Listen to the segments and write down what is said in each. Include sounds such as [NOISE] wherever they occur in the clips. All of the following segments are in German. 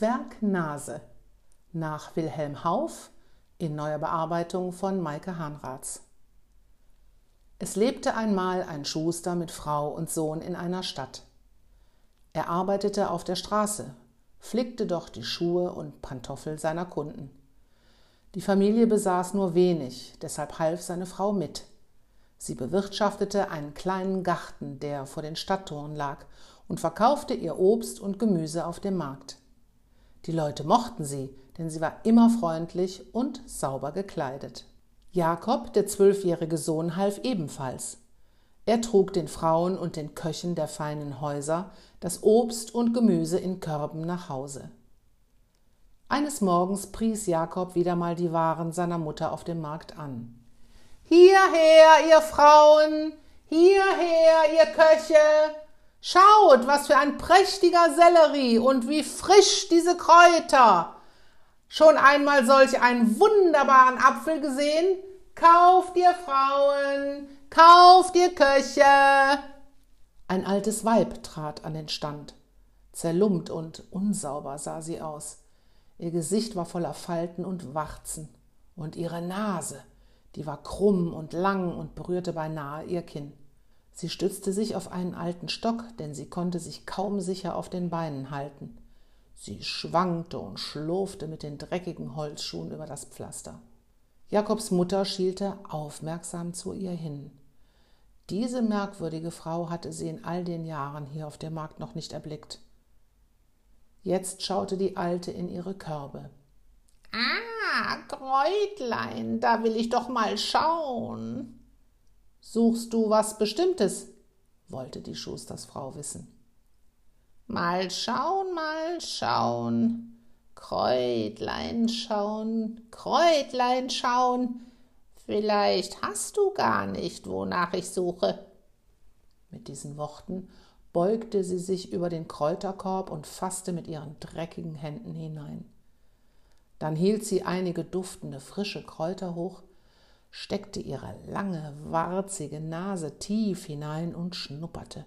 Zwergnase nach Wilhelm Hauff in neuer Bearbeitung von Maike Hahnratz. Es lebte einmal ein Schuster mit Frau und Sohn in einer Stadt. Er arbeitete auf der Straße, flickte doch die Schuhe und Pantoffel seiner Kunden. Die Familie besaß nur wenig, deshalb half seine Frau mit. Sie bewirtschaftete einen kleinen Garten, der vor den Stadttoren lag, und verkaufte ihr Obst und Gemüse auf dem Markt. Die Leute mochten sie, denn sie war immer freundlich und sauber gekleidet. Jakob, der zwölfjährige Sohn, half ebenfalls. Er trug den Frauen und den Köchen der feinen Häuser das Obst und Gemüse in Körben nach Hause. Eines Morgens pries Jakob wieder mal die Waren seiner Mutter auf dem Markt an. Hierher, ihr Frauen, hierher, ihr Köche, Schaut, was für ein prächtiger Sellerie und wie frisch diese Kräuter. Schon einmal solch einen wunderbaren Apfel gesehen? Kauft ihr Frauen, kauft ihr Köche. Ein altes Weib trat an den Stand. Zerlumpt und unsauber sah sie aus. Ihr Gesicht war voller Falten und Warzen. Und ihre Nase, die war krumm und lang und berührte beinahe ihr Kinn. Sie stützte sich auf einen alten Stock, denn sie konnte sich kaum sicher auf den Beinen halten. Sie schwankte und schlurfte mit den dreckigen Holzschuhen über das Pflaster. Jakobs Mutter schielte aufmerksam zu ihr hin. Diese merkwürdige Frau hatte sie in all den Jahren hier auf dem Markt noch nicht erblickt. Jetzt schaute die Alte in ihre Körbe. Ah, Kräutlein, da will ich doch mal schauen. Suchst du was Bestimmtes? wollte die Schustersfrau wissen. Mal schauen, mal schauen. Kräutlein schauen, Kräutlein schauen. Vielleicht hast du gar nicht, wonach ich suche. Mit diesen Worten beugte sie sich über den Kräuterkorb und fasste mit ihren dreckigen Händen hinein. Dann hielt sie einige duftende frische Kräuter hoch, steckte ihre lange, warzige Nase tief hinein und schnupperte.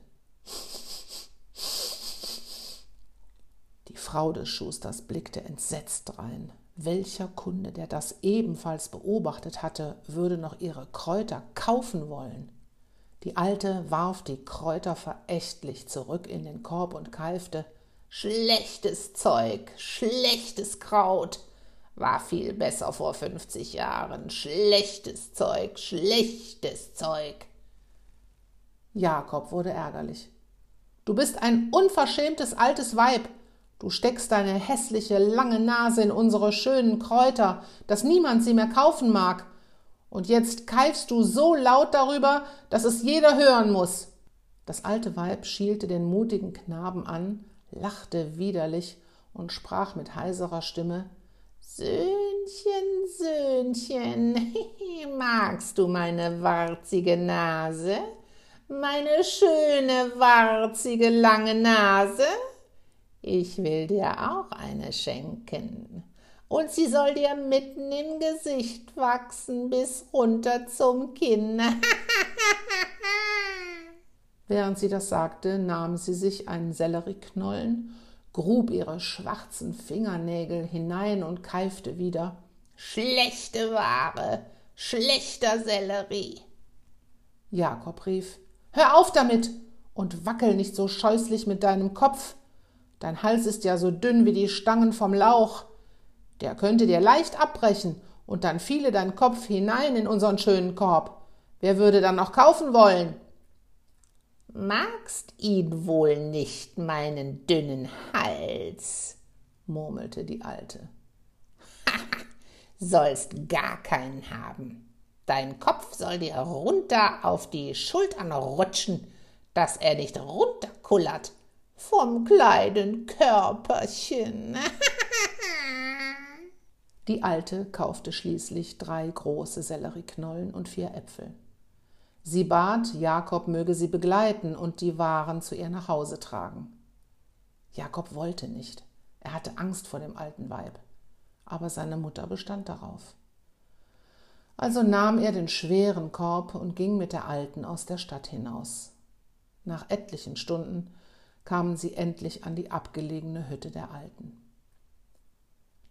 Die Frau des Schusters blickte entsetzt drein. Welcher Kunde, der das ebenfalls beobachtet hatte, würde noch ihre Kräuter kaufen wollen? Die Alte warf die Kräuter verächtlich zurück in den Korb und keifte Schlechtes Zeug, schlechtes Kraut. War viel besser vor 50 Jahren. Schlechtes Zeug, schlechtes Zeug. Jakob wurde ärgerlich. Du bist ein unverschämtes altes Weib. Du steckst deine hässliche lange Nase in unsere schönen Kräuter, dass niemand sie mehr kaufen mag. Und jetzt keifst du so laut darüber, dass es jeder hören muss. Das alte Weib schielte den mutigen Knaben an, lachte widerlich und sprach mit heiserer Stimme Söhnchen, Söhnchen, [LAUGHS] magst du meine warzige Nase? Meine schöne, warzige, lange Nase? Ich will dir auch eine schenken. Und sie soll dir mitten im Gesicht wachsen bis runter zum Kinn. [LAUGHS] Während sie das sagte, nahm sie sich einen Sellerieknollen grub ihre schwarzen Fingernägel hinein und keifte wieder Schlechte Ware, schlechter Sellerie. Jakob rief Hör auf damit und wackel nicht so scheußlich mit deinem Kopf. Dein Hals ist ja so dünn wie die Stangen vom Lauch. Der könnte dir leicht abbrechen, und dann fiele dein Kopf hinein in unseren schönen Korb. Wer würde dann noch kaufen wollen? Magst ihn wohl nicht, meinen dünnen Hals, murmelte die Alte. sollst gar keinen haben. Dein Kopf soll dir runter auf die Schultern rutschen, dass er nicht runterkullert vom kleinen Körperchen. [LAUGHS] die Alte kaufte schließlich drei große Sellerieknollen und vier Äpfel. Sie bat, Jakob möge sie begleiten und die Waren zu ihr nach Hause tragen. Jakob wollte nicht. Er hatte Angst vor dem alten Weib. Aber seine Mutter bestand darauf. Also nahm er den schweren Korb und ging mit der Alten aus der Stadt hinaus. Nach etlichen Stunden kamen sie endlich an die abgelegene Hütte der Alten.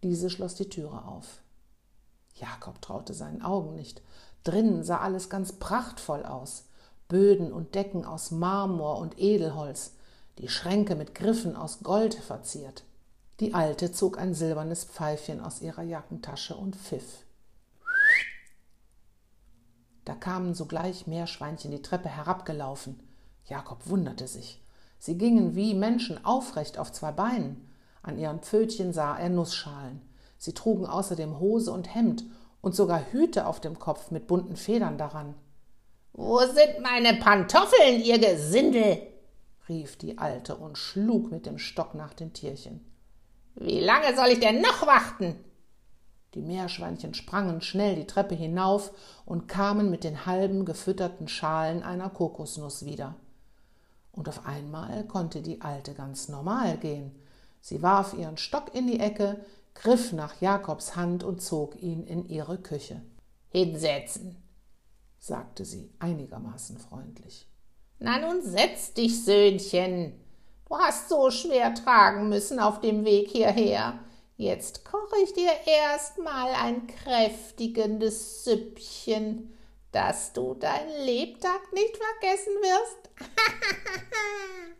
Diese schloss die Türe auf. Jakob traute seinen Augen nicht. Drinnen sah alles ganz prachtvoll aus. Böden und Decken aus Marmor und Edelholz, die Schränke mit Griffen aus Gold verziert. Die Alte zog ein silbernes Pfeifchen aus ihrer Jackentasche und pfiff. Da kamen sogleich Meerschweinchen die Treppe herabgelaufen. Jakob wunderte sich. Sie gingen wie Menschen aufrecht auf zwei Beinen. An ihren Pfötchen sah er Nussschalen. Sie trugen außerdem Hose und Hemd und sogar Hüte auf dem Kopf mit bunten Federn daran. Wo sind meine Pantoffeln, ihr Gesindel? rief die Alte und schlug mit dem Stock nach den Tierchen. Wie lange soll ich denn noch warten? Die Meerschweinchen sprangen schnell die Treppe hinauf und kamen mit den halben gefütterten Schalen einer Kokosnuss wieder. Und auf einmal konnte die Alte ganz normal gehen. Sie warf ihren Stock in die Ecke, griff nach Jakobs Hand und zog ihn in ihre Küche. Hinsetzen, sagte sie einigermaßen freundlich. Na nun setz dich, Söhnchen. Du hast so schwer tragen müssen auf dem Weg hierher. Jetzt koche ich dir erst mal ein kräftigendes Süppchen, dass du dein Lebtag nicht vergessen wirst. [LAUGHS]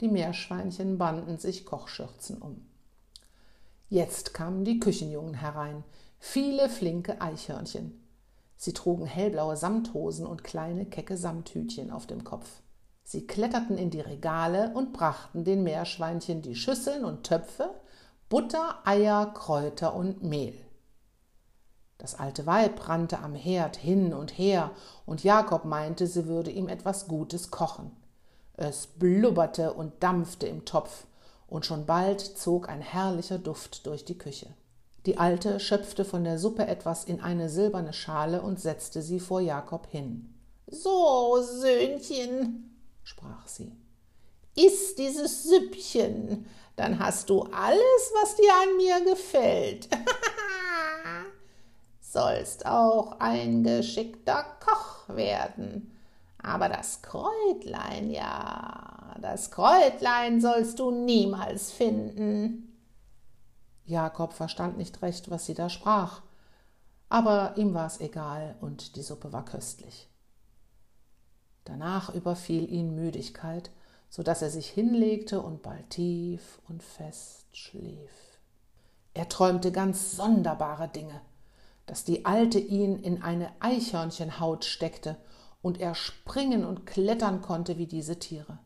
die Meerschweinchen banden sich Kochschürzen um. Jetzt kamen die Küchenjungen herein, viele flinke Eichhörnchen. Sie trugen hellblaue Samthosen und kleine kecke Samthütchen auf dem Kopf. Sie kletterten in die Regale und brachten den Meerschweinchen die Schüsseln und Töpfe, Butter, Eier, Kräuter und Mehl. Das alte Weib rannte am Herd hin und her, und Jakob meinte, sie würde ihm etwas Gutes kochen. Es blubberte und dampfte im Topf, und schon bald zog ein herrlicher Duft durch die Küche. Die Alte schöpfte von der Suppe etwas in eine silberne Schale und setzte sie vor Jakob hin. So, Söhnchen, sprach sie, iss dieses Süppchen, dann hast du alles, was dir an mir gefällt. [LAUGHS] Sollst auch ein geschickter Koch werden. Aber das Kräutlein, ja, das Kräutlein sollst du niemals finden. Jakob verstand nicht recht, was sie da sprach, aber ihm war es egal und die Suppe war köstlich. Danach überfiel ihn Müdigkeit, so dass er sich hinlegte und bald tief und fest schlief. Er träumte ganz sonderbare Dinge, dass die Alte ihn in eine Eichhörnchenhaut steckte und er springen und klettern konnte wie diese Tiere.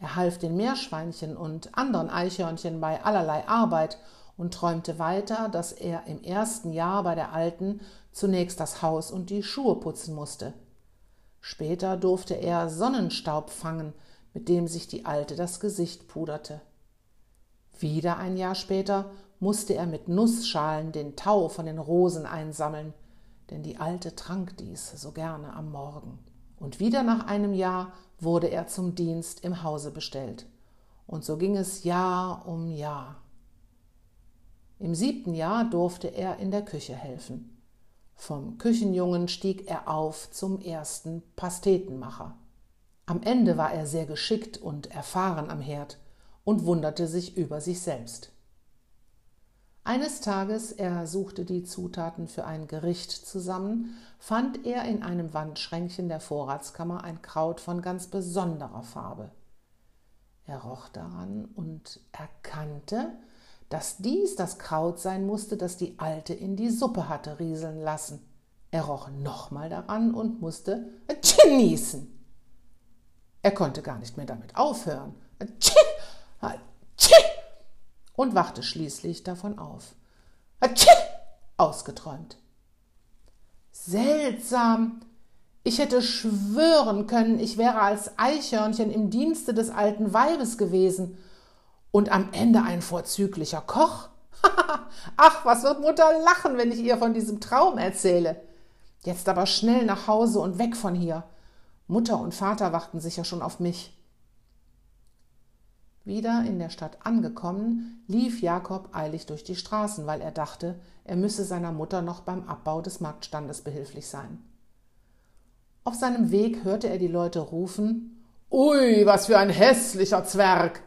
Er half den Meerschweinchen und anderen Eichhörnchen bei allerlei Arbeit und träumte weiter, dass er im ersten Jahr bei der Alten zunächst das Haus und die Schuhe putzen musste. Später durfte er Sonnenstaub fangen, mit dem sich die Alte das Gesicht puderte. Wieder ein Jahr später musste er mit Nussschalen den Tau von den Rosen einsammeln, denn die Alte trank dies so gerne am Morgen. Und wieder nach einem Jahr wurde er zum Dienst im Hause bestellt. Und so ging es Jahr um Jahr. Im siebten Jahr durfte er in der Küche helfen. Vom Küchenjungen stieg er auf zum ersten Pastetenmacher. Am Ende war er sehr geschickt und erfahren am Herd und wunderte sich über sich selbst. Eines Tages, er suchte die Zutaten für ein Gericht zusammen, fand er in einem Wandschränkchen der Vorratskammer ein Kraut von ganz besonderer Farbe. Er roch daran und erkannte, dass dies das Kraut sein musste, das die Alte in die Suppe hatte rieseln lassen. Er roch nochmal daran und musste niesen. Er konnte gar nicht mehr damit aufhören. Und wachte schließlich davon auf. Ausgeträumt. Seltsam. Ich hätte schwören können, ich wäre als Eichhörnchen im Dienste des alten Weibes gewesen und am Ende ein vorzüglicher Koch. [LAUGHS] Ach, was wird Mutter lachen, wenn ich ihr von diesem Traum erzähle. Jetzt aber schnell nach Hause und weg von hier. Mutter und Vater warten sicher schon auf mich. Wieder in der Stadt angekommen, lief Jakob eilig durch die Straßen, weil er dachte, er müsse seiner Mutter noch beim Abbau des Marktstandes behilflich sein. Auf seinem Weg hörte er die Leute rufen Ui, was für ein hässlicher Zwerg.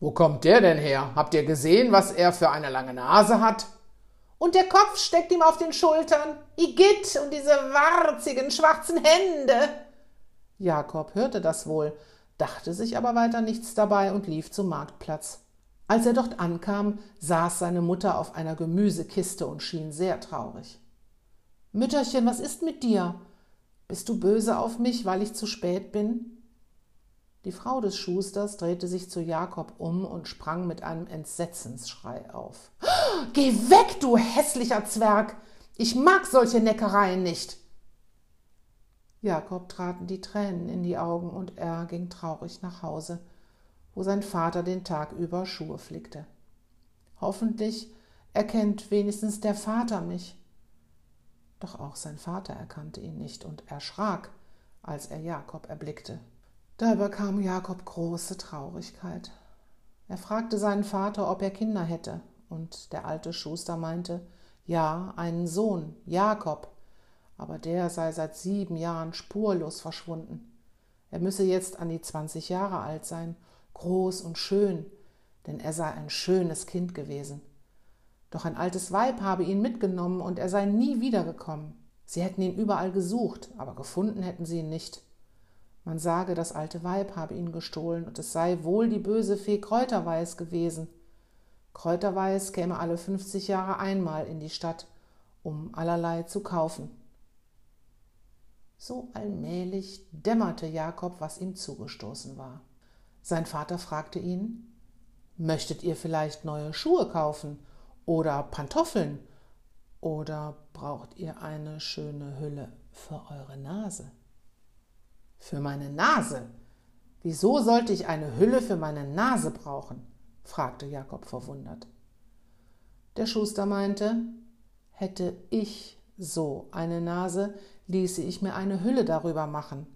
Wo kommt der denn her? Habt ihr gesehen, was er für eine lange Nase hat? Und der Kopf steckt ihm auf den Schultern. Igitt und diese warzigen schwarzen Hände. Jakob hörte das wohl, dachte sich aber weiter nichts dabei und lief zum Marktplatz. Als er dort ankam, saß seine Mutter auf einer Gemüsekiste und schien sehr traurig. Mütterchen, was ist mit dir? Bist du böse auf mich, weil ich zu spät bin? Die Frau des Schusters drehte sich zu Jakob um und sprang mit einem Entsetzensschrei auf. Geh weg, du hässlicher Zwerg! Ich mag solche Neckereien nicht! Jakob traten die Tränen in die Augen und er ging traurig nach Hause, wo sein Vater den Tag über Schuhe flickte. Hoffentlich erkennt wenigstens der Vater mich. Doch auch sein Vater erkannte ihn nicht und erschrak, als er Jakob erblickte. Da überkam Jakob große Traurigkeit. Er fragte seinen Vater, ob er Kinder hätte, und der alte Schuster meinte, ja, einen Sohn, Jakob, aber der sei seit sieben Jahren spurlos verschwunden. Er müsse jetzt an die zwanzig Jahre alt sein, groß und schön, denn er sei ein schönes Kind gewesen. Doch ein altes Weib habe ihn mitgenommen und er sei nie wiedergekommen. Sie hätten ihn überall gesucht, aber gefunden hätten sie ihn nicht. Man sage, das alte Weib habe ihn gestohlen und es sei wohl die böse Fee Kräuterweiß gewesen. Kräuterweiß käme alle fünfzig Jahre einmal in die Stadt, um allerlei zu kaufen. So allmählich dämmerte Jakob, was ihm zugestoßen war. Sein Vater fragte ihn Möchtet ihr vielleicht neue Schuhe kaufen oder Pantoffeln oder braucht ihr eine schöne Hülle für eure Nase? Für meine Nase? Wieso sollte ich eine Hülle für meine Nase brauchen? fragte Jakob verwundert. Der Schuster meinte, hätte ich so eine Nase, ließe ich mir eine Hülle darüber machen.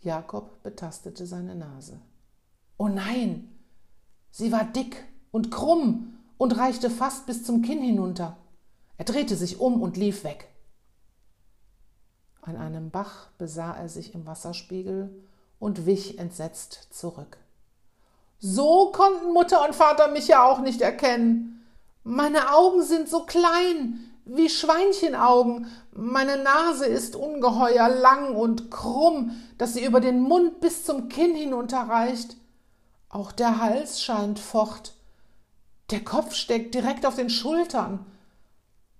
Jakob betastete seine Nase. Oh nein, sie war dick und krumm und reichte fast bis zum Kinn hinunter. Er drehte sich um und lief weg. An einem Bach besah er sich im Wasserspiegel und wich entsetzt zurück. So konnten Mutter und Vater mich ja auch nicht erkennen. Meine Augen sind so klein, wie Schweinchenaugen. Meine Nase ist ungeheuer lang und krumm, dass sie über den Mund bis zum Kinn hinunterreicht. Auch der Hals scheint fort. Der Kopf steckt direkt auf den Schultern.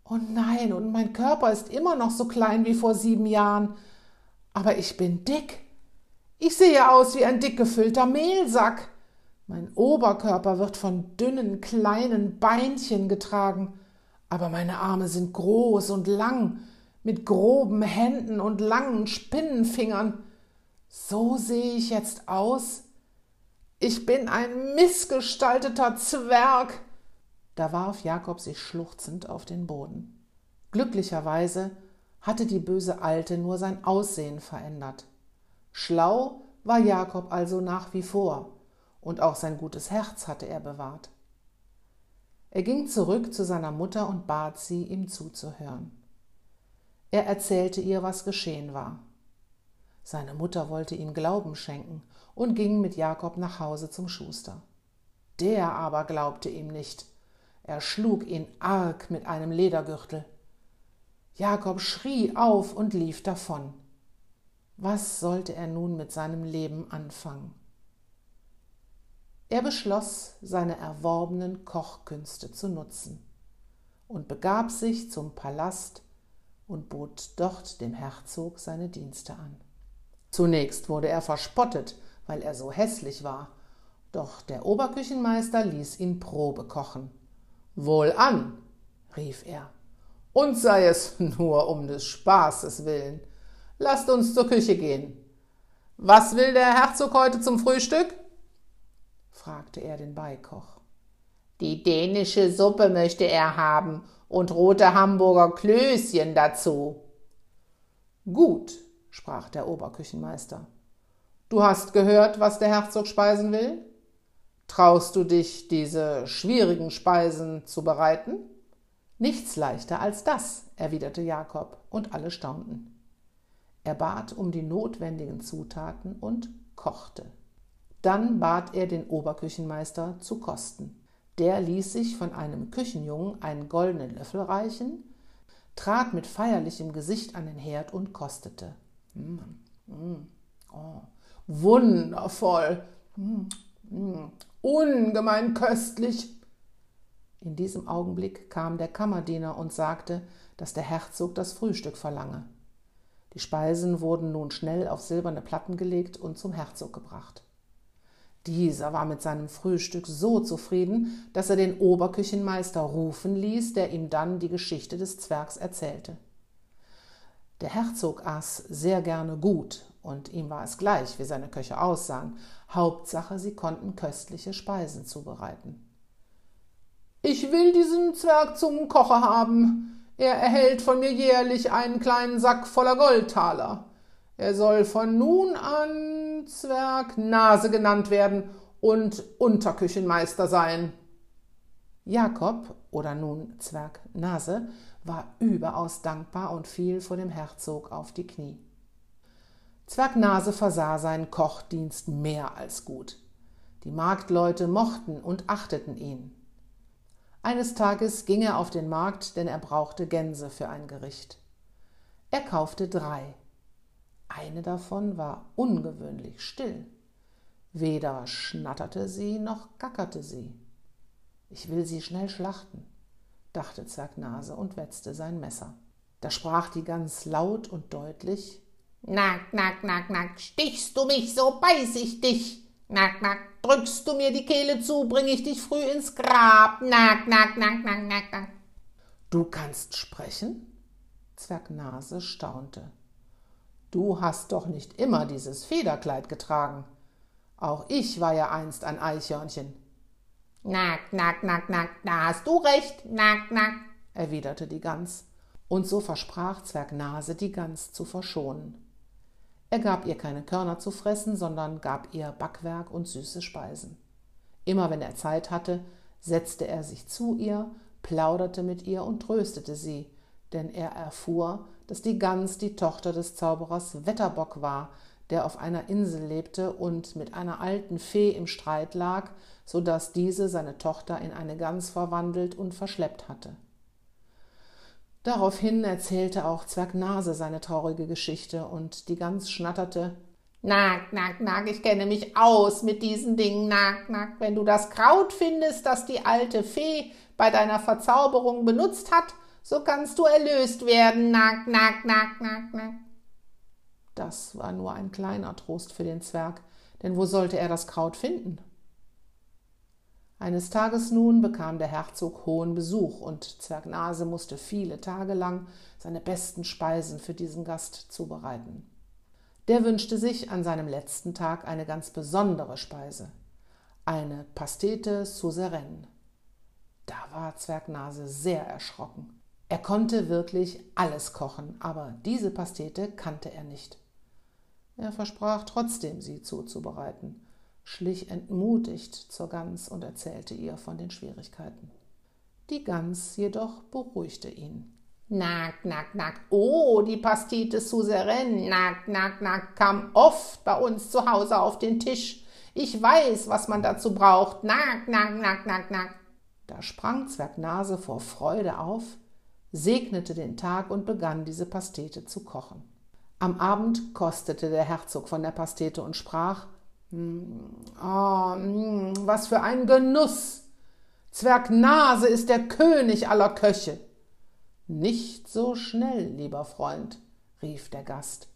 Oh nein, und mein Körper ist immer noch so klein wie vor sieben Jahren. Aber ich bin dick. Ich sehe aus wie ein dick gefüllter Mehlsack. Mein Oberkörper wird von dünnen, kleinen Beinchen getragen aber meine Arme sind groß und lang, mit groben Händen und langen Spinnenfingern. So sehe ich jetzt aus. Ich bin ein missgestalteter Zwerg. Da warf Jakob sich schluchzend auf den Boden. Glücklicherweise hatte die böse Alte nur sein Aussehen verändert. Schlau war Jakob also nach wie vor, und auch sein gutes Herz hatte er bewahrt. Er ging zurück zu seiner Mutter und bat sie, ihm zuzuhören. Er erzählte ihr, was geschehen war. Seine Mutter wollte ihm Glauben schenken und ging mit Jakob nach Hause zum Schuster. Der aber glaubte ihm nicht. Er schlug ihn arg mit einem Ledergürtel. Jakob schrie auf und lief davon. Was sollte er nun mit seinem Leben anfangen? Er beschloss, seine erworbenen Kochkünste zu nutzen und begab sich zum Palast und bot dort dem Herzog seine Dienste an. Zunächst wurde er verspottet, weil er so hässlich war, doch der Oberküchenmeister ließ ihn Probe kochen. Wohlan, rief er, und sei es [LAUGHS] nur um des Spaßes willen. Lasst uns zur Küche gehen. Was will der Herzog heute zum Frühstück? Fragte er den Beikoch. Die dänische Suppe möchte er haben und rote Hamburger Klößchen dazu. Gut, sprach der Oberküchenmeister. Du hast gehört, was der Herzog speisen will? Traust du dich, diese schwierigen Speisen zu bereiten? Nichts leichter als das, erwiderte Jakob, und alle staunten. Er bat um die notwendigen Zutaten und kochte. Dann bat er den Oberküchenmeister zu kosten. Der ließ sich von einem Küchenjungen einen goldenen Löffel reichen, trat mit feierlichem Gesicht an den Herd und kostete. Mm, mm, oh, wundervoll, mm, ungemein köstlich. In diesem Augenblick kam der Kammerdiener und sagte, dass der Herzog das Frühstück verlange. Die Speisen wurden nun schnell auf silberne Platten gelegt und zum Herzog gebracht. Dieser war mit seinem Frühstück so zufrieden, dass er den Oberküchenmeister rufen ließ, der ihm dann die Geschichte des Zwergs erzählte. Der Herzog aß sehr gerne gut, und ihm war es gleich, wie seine Köche aussahen. Hauptsache, sie konnten köstliche Speisen zubereiten. Ich will diesen Zwerg zum Kocher haben. Er erhält von mir jährlich einen kleinen Sack voller Goldtaler. Er soll von nun an Zwerg Nase genannt werden und Unterküchenmeister sein. Jakob, oder nun Zwerg Nase, war überaus dankbar und fiel vor dem Herzog auf die Knie. Zwerg Nase versah seinen Kochdienst mehr als gut. Die Marktleute mochten und achteten ihn. Eines Tages ging er auf den Markt, denn er brauchte Gänse für ein Gericht. Er kaufte drei. Eine davon war ungewöhnlich still. Weder schnatterte sie noch gackerte sie. Ich will sie schnell schlachten, dachte Zwergnase und wetzte sein Messer. Da sprach die Gans laut und deutlich Nack, nack, nack, nack, stichst du mich, so beiß ich dich. Nack, nack, drückst du mir die Kehle zu, bring ich dich früh ins Grab. Nack, nack, nack, nack, nack, nack. Du kannst sprechen? Zwergnase staunte. Du hast doch nicht immer dieses Federkleid getragen. Auch ich war ja einst ein Eichhörnchen. Nack, nack, nack, nack, da hast du recht, nack, nack, erwiderte die Gans, und so versprach Zwergnase, die Gans zu verschonen. Er gab ihr keine Körner zu fressen, sondern gab ihr Backwerk und süße Speisen. Immer wenn er Zeit hatte, setzte er sich zu ihr, plauderte mit ihr und tröstete sie, denn er erfuhr, dass die Gans die Tochter des Zauberers Wetterbock war, der auf einer Insel lebte und mit einer alten Fee im Streit lag, so dass diese seine Tochter in eine Gans verwandelt und verschleppt hatte. Daraufhin erzählte auch Zwergnase seine traurige Geschichte, und die Gans schnatterte Nack, nack, nack, ich kenne mich aus mit diesen Dingen, nack, nack. Wenn du das Kraut findest, das die alte Fee bei deiner Verzauberung benutzt hat, so kannst du erlöst werden. Nack, nack, nack, nack, nack. Das war nur ein kleiner Trost für den Zwerg, denn wo sollte er das Kraut finden? Eines Tages nun bekam der Herzog hohen Besuch, und Zwergnase musste viele Tage lang seine besten Speisen für diesen Gast zubereiten. Der wünschte sich an seinem letzten Tag eine ganz besondere Speise, eine Pastete Suzeraine. Da war Zwergnase sehr erschrocken. Er konnte wirklich alles kochen, aber diese Pastete kannte er nicht. Er versprach trotzdem, sie zuzubereiten, schlich entmutigt zur Gans und erzählte ihr von den Schwierigkeiten. Die Gans jedoch beruhigte ihn. Nack, nack, nack. Oh, die Pastete Suzeraine, nack, nack, nack, kam oft bei uns zu Hause auf den Tisch. Ich weiß, was man dazu braucht. Nack, nack, nack, nack, nack. Da sprang Zwergnase vor Freude auf, segnete den Tag und begann diese Pastete zu kochen. Am Abend kostete der Herzog von der Pastete und sprach Oh, was für ein Genuss! Zwerg Nase ist der König aller Köche. Nicht so schnell, lieber Freund, rief der Gast.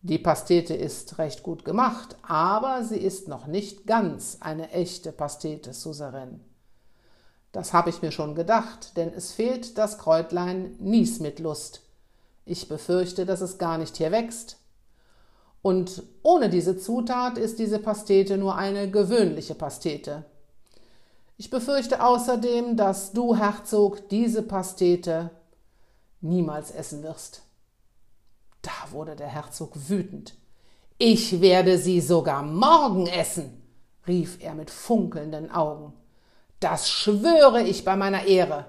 Die Pastete ist recht gut gemacht, aber sie ist noch nicht ganz eine echte Pastete Suzeraine. Das habe ich mir schon gedacht, denn es fehlt das Kräutlein Nies mit Lust. Ich befürchte, dass es gar nicht hier wächst. Und ohne diese Zutat ist diese Pastete nur eine gewöhnliche Pastete. Ich befürchte außerdem, dass du, Herzog, diese Pastete niemals essen wirst. Da wurde der Herzog wütend. Ich werde sie sogar morgen essen, rief er mit funkelnden Augen. Das schwöre ich bei meiner Ehre.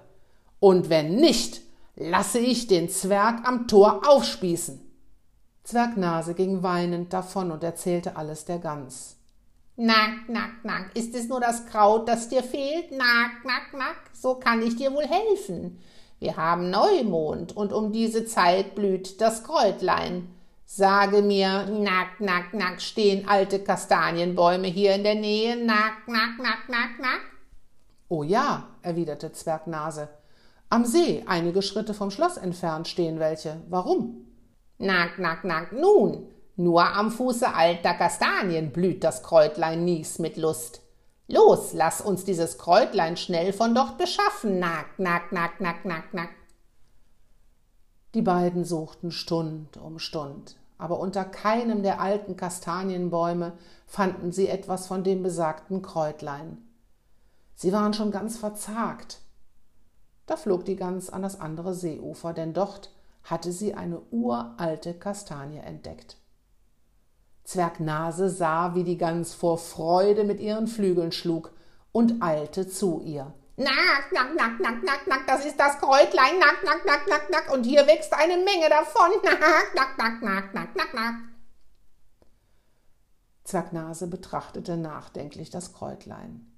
Und wenn nicht, lasse ich den Zwerg am Tor aufspießen. Zwergnase ging weinend davon und erzählte alles der Gans. Nack, nack, nack, ist es nur das Kraut, das dir fehlt? Nack, nack, nack, so kann ich dir wohl helfen. Wir haben Neumond und um diese Zeit blüht das Kräutlein. Sage mir, nack, nack, nack, stehen alte Kastanienbäume hier in der Nähe? Nack, nack, nack, nack, nack. Oh ja, erwiderte Zwergnase. Am See, einige Schritte vom Schloss entfernt, stehen welche. Warum? Nack, nack, nack, nun, nur am Fuße alter Kastanien blüht das Kräutlein Nies mit Lust. Los, lass uns dieses Kräutlein schnell von dort beschaffen. Nack, nack, nack, nack, nack, nack. Die beiden suchten Stund um Stund, aber unter keinem der alten Kastanienbäume fanden sie etwas von dem besagten Kräutlein. Sie waren schon ganz verzagt. Da flog die Gans an das andere Seeufer, denn dort hatte sie eine uralte Kastanie entdeckt. Zwergnase sah, wie die Gans vor Freude mit ihren Flügeln schlug und eilte zu ihr. Nack, nack, nack, nack, nack, nack, das ist das Kräutlein, nack, nack, nack, nack, nack, und hier wächst eine Menge davon, nack, nack, nack, nack, nack, nack, nack. Zwergnase betrachtete nachdenklich das Kräutlein.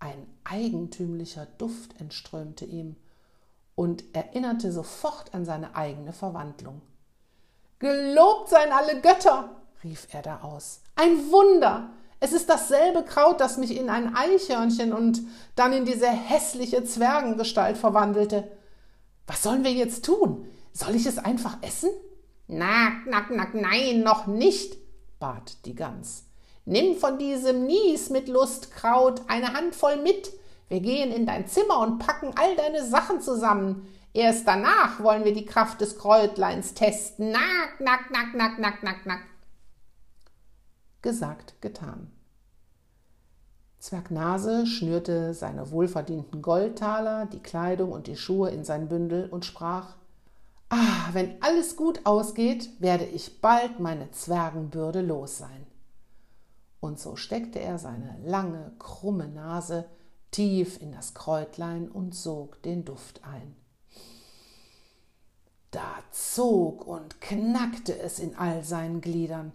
Ein eigentümlicher Duft entströmte ihm und erinnerte sofort an seine eigene Verwandlung. Gelobt seien alle Götter, rief er da aus. Ein Wunder! Es ist dasselbe Kraut, das mich in ein Eichhörnchen und dann in diese hässliche Zwergengestalt verwandelte. Was sollen wir jetzt tun? Soll ich es einfach essen? Nack, nack, nack, nein, noch nicht, bat die Gans. Nimm von diesem Nies mit Lustkraut eine Handvoll mit. Wir gehen in dein Zimmer und packen all deine Sachen zusammen. Erst danach wollen wir die Kraft des Kräutleins testen. Nack, nack, nack, nack, nack, nack, nack. Gesagt, getan. Zwergnase schnürte seine wohlverdienten Goldtaler, die Kleidung und die Schuhe in sein Bündel und sprach Ah, wenn alles gut ausgeht, werde ich bald meine Zwergenbürde los sein. Und so steckte er seine lange, krumme Nase tief in das Kräutlein und sog den Duft ein. Da zog und knackte es in all seinen Gliedern.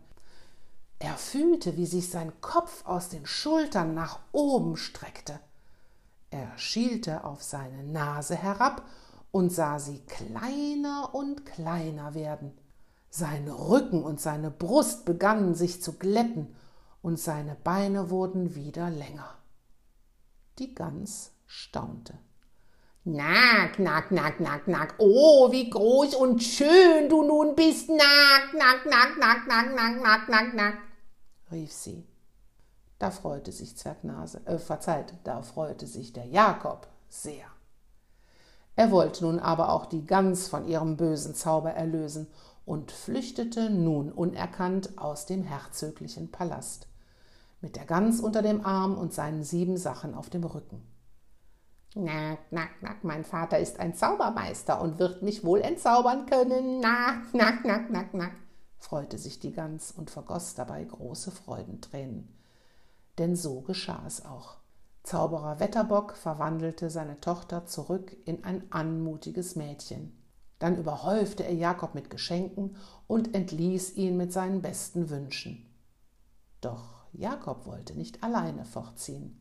Er fühlte, wie sich sein Kopf aus den Schultern nach oben streckte. Er schielte auf seine Nase herab und sah sie kleiner und kleiner werden. Sein Rücken und seine Brust begannen sich zu glätten und seine Beine wurden wieder länger. Die Gans staunte. Nack, nack, nack, nack, nack. Oh, wie groß und schön du nun bist. Nack, nack, nack, nack, nack, nack, nack, nack, nack rief sie. Da freute sich Zwergnase, äh, verzeiht, da freute sich der Jakob sehr. Er wollte nun aber auch die Gans von ihrem bösen Zauber erlösen und flüchtete nun unerkannt aus dem herzöglichen Palast, mit der Gans unter dem Arm und seinen sieben Sachen auf dem Rücken. Nack, nack, nack, mein Vater ist ein Zaubermeister und wird mich wohl entzaubern können. Nack, nack, nack, nack, nack freute sich die Gans und vergoß dabei große Freudentränen. Denn so geschah es auch. Zauberer Wetterbock verwandelte seine Tochter zurück in ein anmutiges Mädchen. Dann überhäufte er Jakob mit Geschenken und entließ ihn mit seinen besten Wünschen. Doch Jakob wollte nicht alleine fortziehen.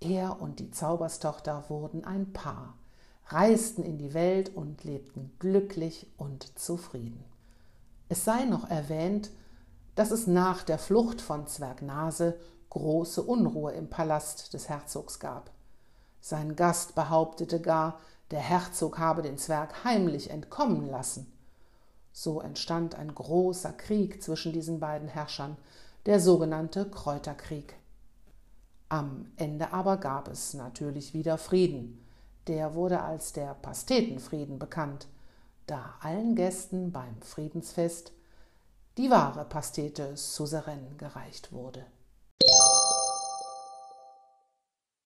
Er und die Zauberstochter wurden ein Paar, reisten in die Welt und lebten glücklich und zufrieden. Es sei noch erwähnt, dass es nach der Flucht von Zwergnase große Unruhe im Palast des Herzogs gab. Sein Gast behauptete gar, der Herzog habe den Zwerg heimlich entkommen lassen. So entstand ein großer Krieg zwischen diesen beiden Herrschern, der sogenannte Kräuterkrieg. Am Ende aber gab es natürlich wieder Frieden. Der wurde als der Pastetenfrieden bekannt, da allen Gästen beim Friedensfest die wahre Pastete Suzerain gereicht wurde.